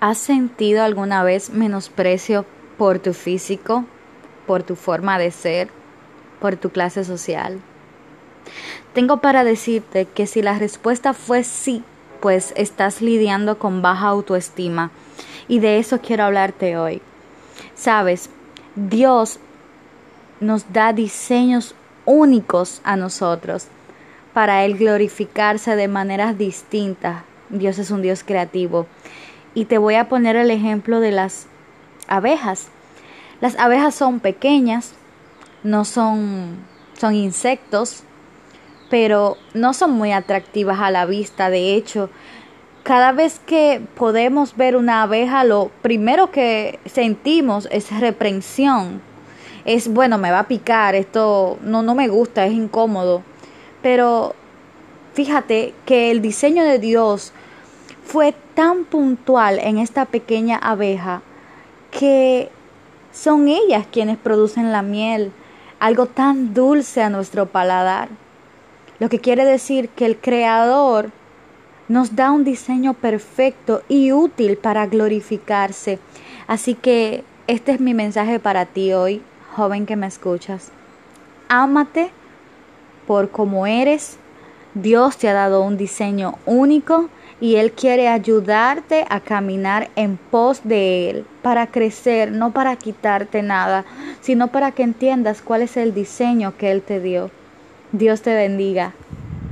¿Has sentido alguna vez menosprecio por tu físico, por tu forma de ser, por tu clase social? Tengo para decirte que si la respuesta fue sí, pues estás lidiando con baja autoestima y de eso quiero hablarte hoy. Sabes, Dios nos da diseños únicos a nosotros para Él glorificarse de maneras distintas. Dios es un Dios creativo y te voy a poner el ejemplo de las abejas. Las abejas son pequeñas, no son, son insectos, pero no son muy atractivas a la vista. De hecho, cada vez que podemos ver una abeja, lo primero que sentimos es reprensión. Es bueno, me va a picar, esto no, no me gusta, es incómodo. Pero fíjate que el diseño de Dios fue tan puntual en esta pequeña abeja que son ellas quienes producen la miel, algo tan dulce a nuestro paladar. Lo que quiere decir que el Creador nos da un diseño perfecto y útil para glorificarse. Así que este es mi mensaje para ti hoy, joven que me escuchas. Ámate por como eres. Dios te ha dado un diseño único y Él quiere ayudarte a caminar en pos de Él, para crecer, no para quitarte nada, sino para que entiendas cuál es el diseño que Él te dio. Dios te bendiga.